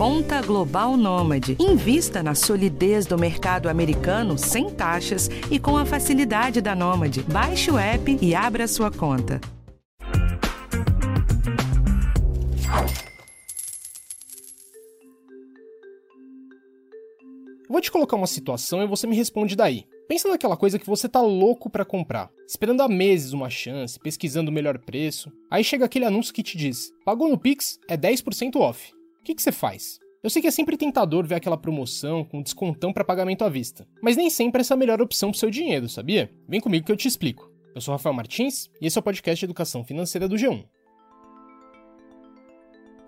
Conta Global Nômade. Invista na solidez do mercado americano sem taxas e com a facilidade da Nômade. Baixe o app e abra sua conta. Vou te colocar uma situação e você me responde daí. Pensa naquela coisa que você tá louco para comprar, esperando há meses uma chance, pesquisando o melhor preço. Aí chega aquele anúncio que te diz: pagou no Pix, é 10% off. O que, você faz? Eu sei que é sempre tentador ver aquela promoção com descontão para pagamento à vista, mas nem sempre essa é a melhor opção pro seu dinheiro, sabia? Vem comigo que eu te explico. Eu sou Rafael Martins e esse é o podcast educação financeira do G1.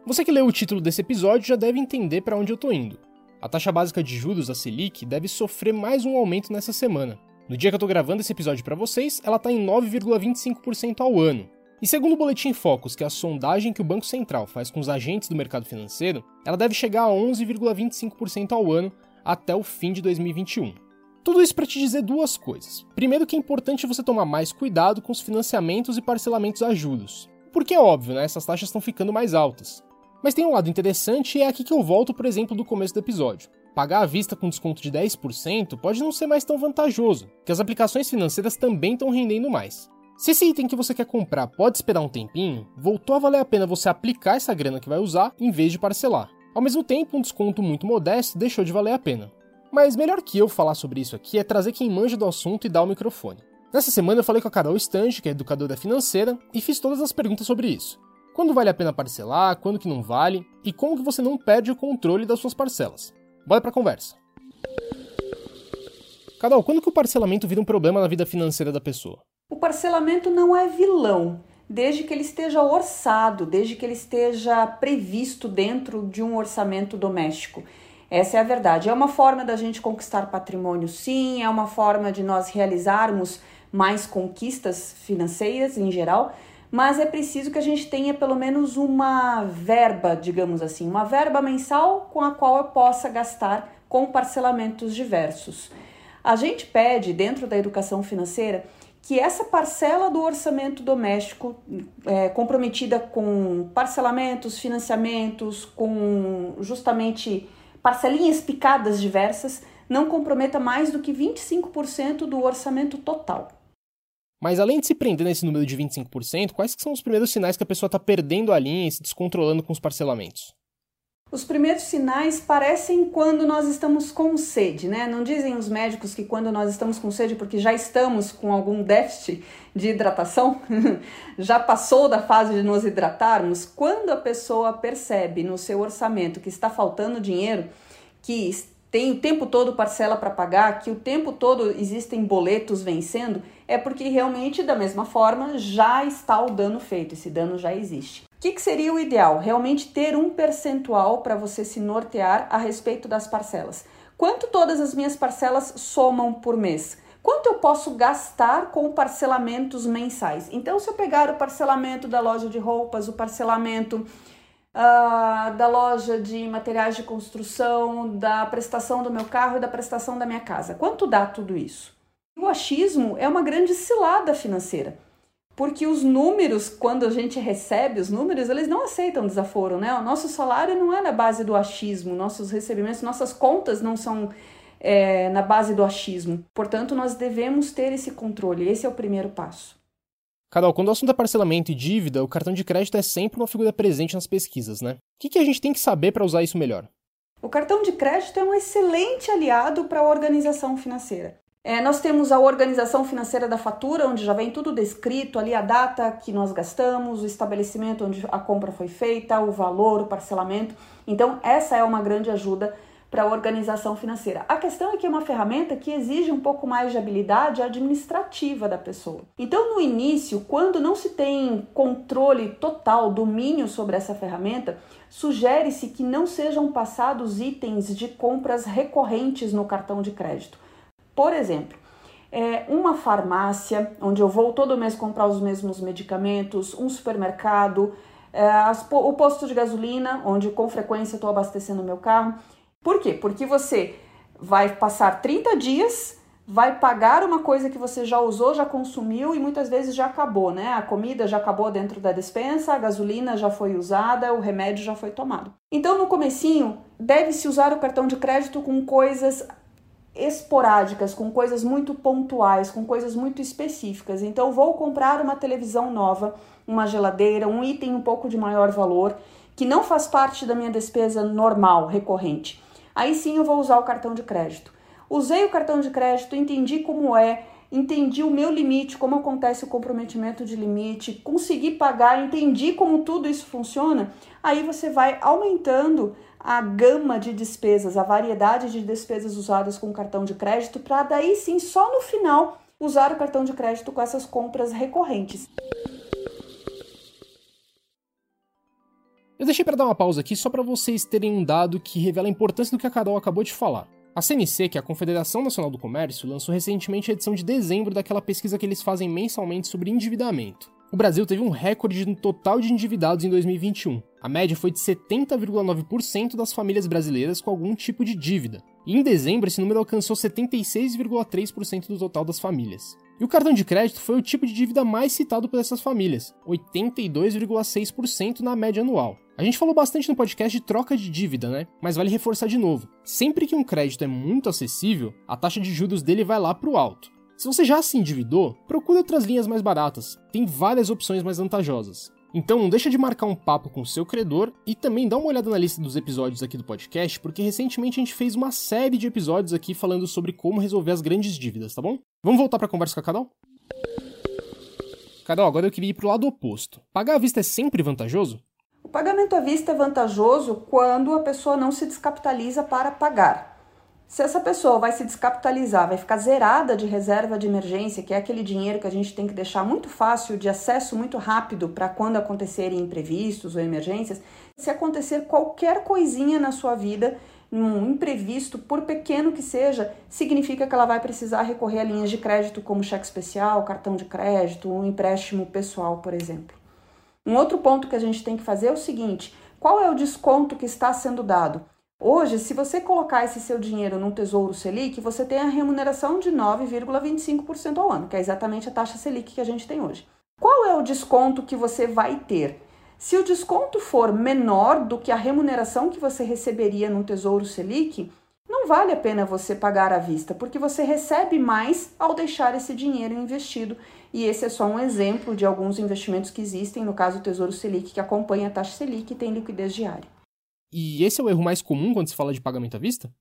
Você que leu o título desse episódio já deve entender para onde eu tô indo. A taxa básica de juros, a Selic, deve sofrer mais um aumento nessa semana. No dia que eu tô gravando esse episódio para vocês, ela tá em 9,25% ao ano. E segundo o Boletim Focus, que é a sondagem que o Banco Central faz com os agentes do mercado financeiro, ela deve chegar a 11,25% ao ano até o fim de 2021. Tudo isso para te dizer duas coisas. Primeiro que é importante você tomar mais cuidado com os financiamentos e parcelamentos a juros. Porque é óbvio, né? Essas taxas estão ficando mais altas. Mas tem um lado interessante e é aqui que eu volto, por exemplo, do começo do episódio. Pagar à vista com desconto de 10% pode não ser mais tão vantajoso, que as aplicações financeiras também estão rendendo mais. Se esse item que você quer comprar pode esperar um tempinho, voltou a valer a pena você aplicar essa grana que vai usar em vez de parcelar. Ao mesmo tempo, um desconto muito modesto deixou de valer a pena. Mas melhor que eu falar sobre isso aqui é trazer quem manja do assunto e dar o microfone. Nessa semana eu falei com a Carol Stange, que é educadora financeira, e fiz todas as perguntas sobre isso. Quando vale a pena parcelar, quando que não vale e como que você não perde o controle das suas parcelas. Bora pra conversa. Carol, quando que o parcelamento vira um problema na vida financeira da pessoa? O parcelamento não é vilão, desde que ele esteja orçado, desde que ele esteja previsto dentro de um orçamento doméstico. Essa é a verdade. É uma forma da gente conquistar patrimônio, sim, é uma forma de nós realizarmos mais conquistas financeiras em geral, mas é preciso que a gente tenha pelo menos uma verba, digamos assim, uma verba mensal com a qual eu possa gastar com parcelamentos diversos. A gente pede, dentro da educação financeira, que essa parcela do orçamento doméstico, é, comprometida com parcelamentos, financiamentos, com justamente parcelinhas picadas diversas, não comprometa mais do que 25% do orçamento total. Mas além de se prender nesse número de 25%, quais são os primeiros sinais que a pessoa está perdendo a linha e se descontrolando com os parcelamentos? Os primeiros sinais parecem quando nós estamos com sede, né? Não dizem os médicos que quando nós estamos com sede porque já estamos com algum déficit de hidratação, já passou da fase de nos hidratarmos? Quando a pessoa percebe no seu orçamento que está faltando dinheiro, que tem o tempo todo parcela para pagar, que o tempo todo existem boletos vencendo, é porque realmente, da mesma forma, já está o dano feito, esse dano já existe. Que, que seria o ideal? Realmente ter um percentual para você se nortear a respeito das parcelas. Quanto todas as minhas parcelas somam por mês? Quanto eu posso gastar com parcelamentos mensais? Então, se eu pegar o parcelamento da loja de roupas, o parcelamento uh, da loja de materiais de construção, da prestação do meu carro e da prestação da minha casa. Quanto dá tudo isso? O achismo é uma grande cilada financeira. Porque os números, quando a gente recebe os números, eles não aceitam desaforo, né? O nosso salário não é na base do achismo, nossos recebimentos, nossas contas não são é, na base do achismo. Portanto, nós devemos ter esse controle, esse é o primeiro passo. Carol, quando o assunto é parcelamento e dívida, o cartão de crédito é sempre uma figura presente nas pesquisas, né? O que, que a gente tem que saber para usar isso melhor? O cartão de crédito é um excelente aliado para a organização financeira. É, nós temos a organização financeira da fatura, onde já vem tudo descrito, ali a data que nós gastamos, o estabelecimento onde a compra foi feita, o valor, o parcelamento. Então, essa é uma grande ajuda para a organização financeira. A questão é que é uma ferramenta que exige um pouco mais de habilidade administrativa da pessoa. Então, no início, quando não se tem controle total, domínio sobre essa ferramenta, sugere-se que não sejam passados itens de compras recorrentes no cartão de crédito. Por exemplo, é uma farmácia onde eu vou todo mês comprar os mesmos medicamentos, um supermercado, é, o posto de gasolina, onde com frequência estou abastecendo meu carro. Por quê? Porque você vai passar 30 dias vai pagar uma coisa que você já usou, já consumiu e muitas vezes já acabou, né? A comida já acabou dentro da despensa, a gasolina já foi usada, o remédio já foi tomado. Então, no comecinho, deve-se usar o cartão de crédito com coisas esporádicas, com coisas muito pontuais, com coisas muito específicas. Então, vou comprar uma televisão nova, uma geladeira, um item um pouco de maior valor, que não faz parte da minha despesa normal, recorrente. Aí sim eu vou usar o cartão de crédito. Usei o cartão de crédito, entendi como é, entendi o meu limite, como acontece o comprometimento de limite, consegui pagar, entendi como tudo isso funciona. Aí você vai aumentando a gama de despesas, a variedade de despesas usadas com cartão de crédito, para daí sim, só no final, usar o cartão de crédito com essas compras recorrentes. Eu deixei para dar uma pausa aqui só para vocês terem um dado que revela a importância do que a Carol acabou de falar. A CNC, que é a Confederação Nacional do Comércio, lançou recentemente a edição de dezembro daquela pesquisa que eles fazem mensalmente sobre endividamento. O Brasil teve um recorde no total de endividados em 2021. A média foi de 70,9% das famílias brasileiras com algum tipo de dívida. E em dezembro, esse número alcançou 76,3% do total das famílias. E o cartão de crédito foi o tipo de dívida mais citado por essas famílias, 82,6% na média anual. A gente falou bastante no podcast de troca de dívida, né? Mas vale reforçar de novo. Sempre que um crédito é muito acessível, a taxa de juros dele vai lá para o alto. Se você já se endividou, procure outras linhas mais baratas. Tem várias opções mais vantajosas. Então não deixa de marcar um papo com o seu credor e também dá uma olhada na lista dos episódios aqui do podcast, porque recentemente a gente fez uma série de episódios aqui falando sobre como resolver as grandes dívidas, tá bom? Vamos voltar para a conversa com a Carol? Carol, agora eu queria ir pro lado oposto. Pagar à vista é sempre vantajoso? O pagamento à vista é vantajoso quando a pessoa não se descapitaliza para pagar. Se essa pessoa vai se descapitalizar, vai ficar zerada de reserva de emergência, que é aquele dinheiro que a gente tem que deixar muito fácil, de acesso muito rápido para quando acontecerem imprevistos ou emergências, se acontecer qualquer coisinha na sua vida, um imprevisto, por pequeno que seja, significa que ela vai precisar recorrer a linhas de crédito como cheque especial, cartão de crédito, um empréstimo pessoal, por exemplo. Um outro ponto que a gente tem que fazer é o seguinte: qual é o desconto que está sendo dado? Hoje, se você colocar esse seu dinheiro num Tesouro Selic, você tem a remuneração de 9,25% ao ano, que é exatamente a taxa Selic que a gente tem hoje. Qual é o desconto que você vai ter? Se o desconto for menor do que a remuneração que você receberia num Tesouro Selic, não vale a pena você pagar à vista, porque você recebe mais ao deixar esse dinheiro investido. E esse é só um exemplo de alguns investimentos que existem, no caso o Tesouro Selic, que acompanha a taxa Selic e tem liquidez diária. E esse é o erro mais comum quando se fala de pagamento à vista?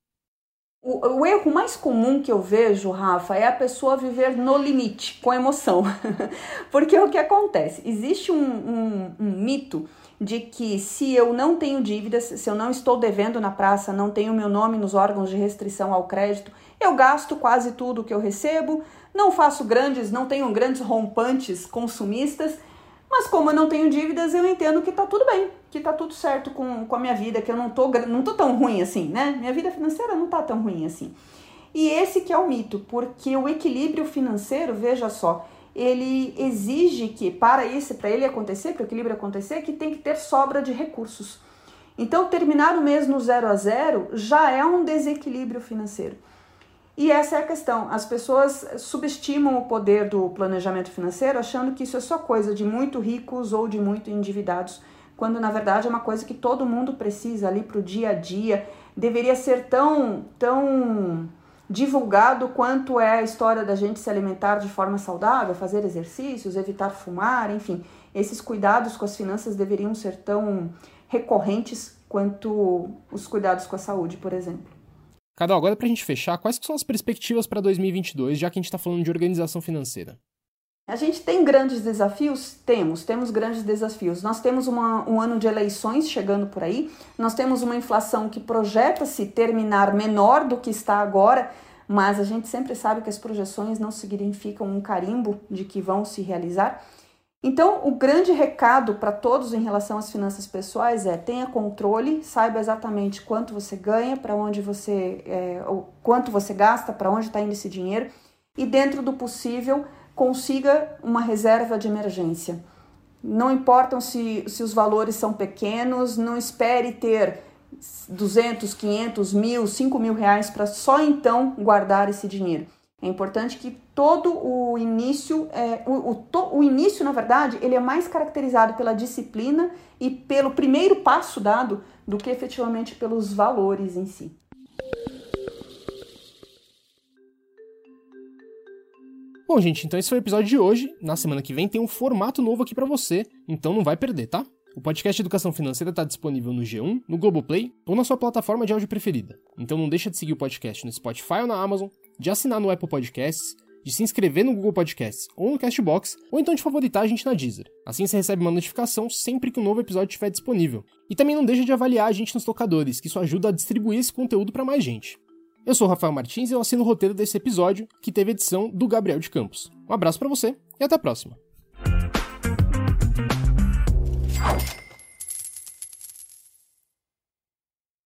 O, o, erro mais comum que eu vejo, Rafa, é a pessoa viver no limite, com emoção. Porque o que acontece? Existe um, um, um mito de que se eu não tenho dívidas, se eu não estou devendo na praça, não tenho meu nome nos órgãos de restrição ao crédito, eu gasto quase tudo que eu recebo, não faço grandes, não tenho grandes rompantes consumistas, mas como eu não tenho dívidas, eu entendo que tá tudo bem, que tá tudo certo com, com a minha vida, que eu não tô, não tô tão ruim assim, né? Minha vida financeira não tá tão ruim assim. E esse que é o mito, porque o equilíbrio financeiro, veja só, ele exige que para isso, para ele acontecer, para o equilíbrio acontecer, que tem que ter sobra de recursos. Então, terminar o mês no zero a zero já é um desequilíbrio financeiro. E essa é a questão. As pessoas subestimam o poder do planejamento financeiro achando que isso é só coisa de muito ricos ou de muito endividados, quando na verdade é uma coisa que todo mundo precisa ali para o dia a dia. Deveria ser tão, tão divulgado quanto é a história da gente se alimentar de forma saudável, fazer exercícios, evitar fumar, enfim. Esses cuidados com as finanças deveriam ser tão recorrentes quanto os cuidados com a saúde, por exemplo. Carol, agora para a gente fechar, quais são as perspectivas para 2022, já que a gente está falando de organização financeira? A gente tem grandes desafios? Temos, temos grandes desafios. Nós temos uma, um ano de eleições chegando por aí, nós temos uma inflação que projeta-se terminar menor do que está agora, mas a gente sempre sabe que as projeções não significam um carimbo de que vão se realizar. Então, o grande recado para todos em relação às finanças pessoais é tenha controle, saiba exatamente quanto você ganha, para onde você, é, quanto você gasta, para onde está indo esse dinheiro e dentro do possível consiga uma reserva de emergência. Não importam se, se os valores são pequenos, não espere ter 200, 500, mil, 5 mil reais para só então guardar esse dinheiro. É importante que todo o início, é, o, o, to, o início, na verdade, ele é mais caracterizado pela disciplina e pelo primeiro passo dado do que efetivamente pelos valores em si. Bom, gente, então esse foi o episódio de hoje. Na semana que vem tem um formato novo aqui para você, então não vai perder, tá? O podcast Educação Financeira está disponível no G1, no Globoplay ou na sua plataforma de áudio preferida. Então não deixa de seguir o podcast no Spotify ou na Amazon, de assinar no Apple Podcasts, de se inscrever no Google Podcasts ou no Castbox, ou então de favoritar a gente na Deezer. Assim você recebe uma notificação sempre que um novo episódio estiver disponível. E também não deixa de avaliar a gente nos tocadores, que isso ajuda a distribuir esse conteúdo para mais gente. Eu sou o Rafael Martins e eu assino o roteiro desse episódio, que teve edição do Gabriel de Campos. Um abraço para você e até a próxima.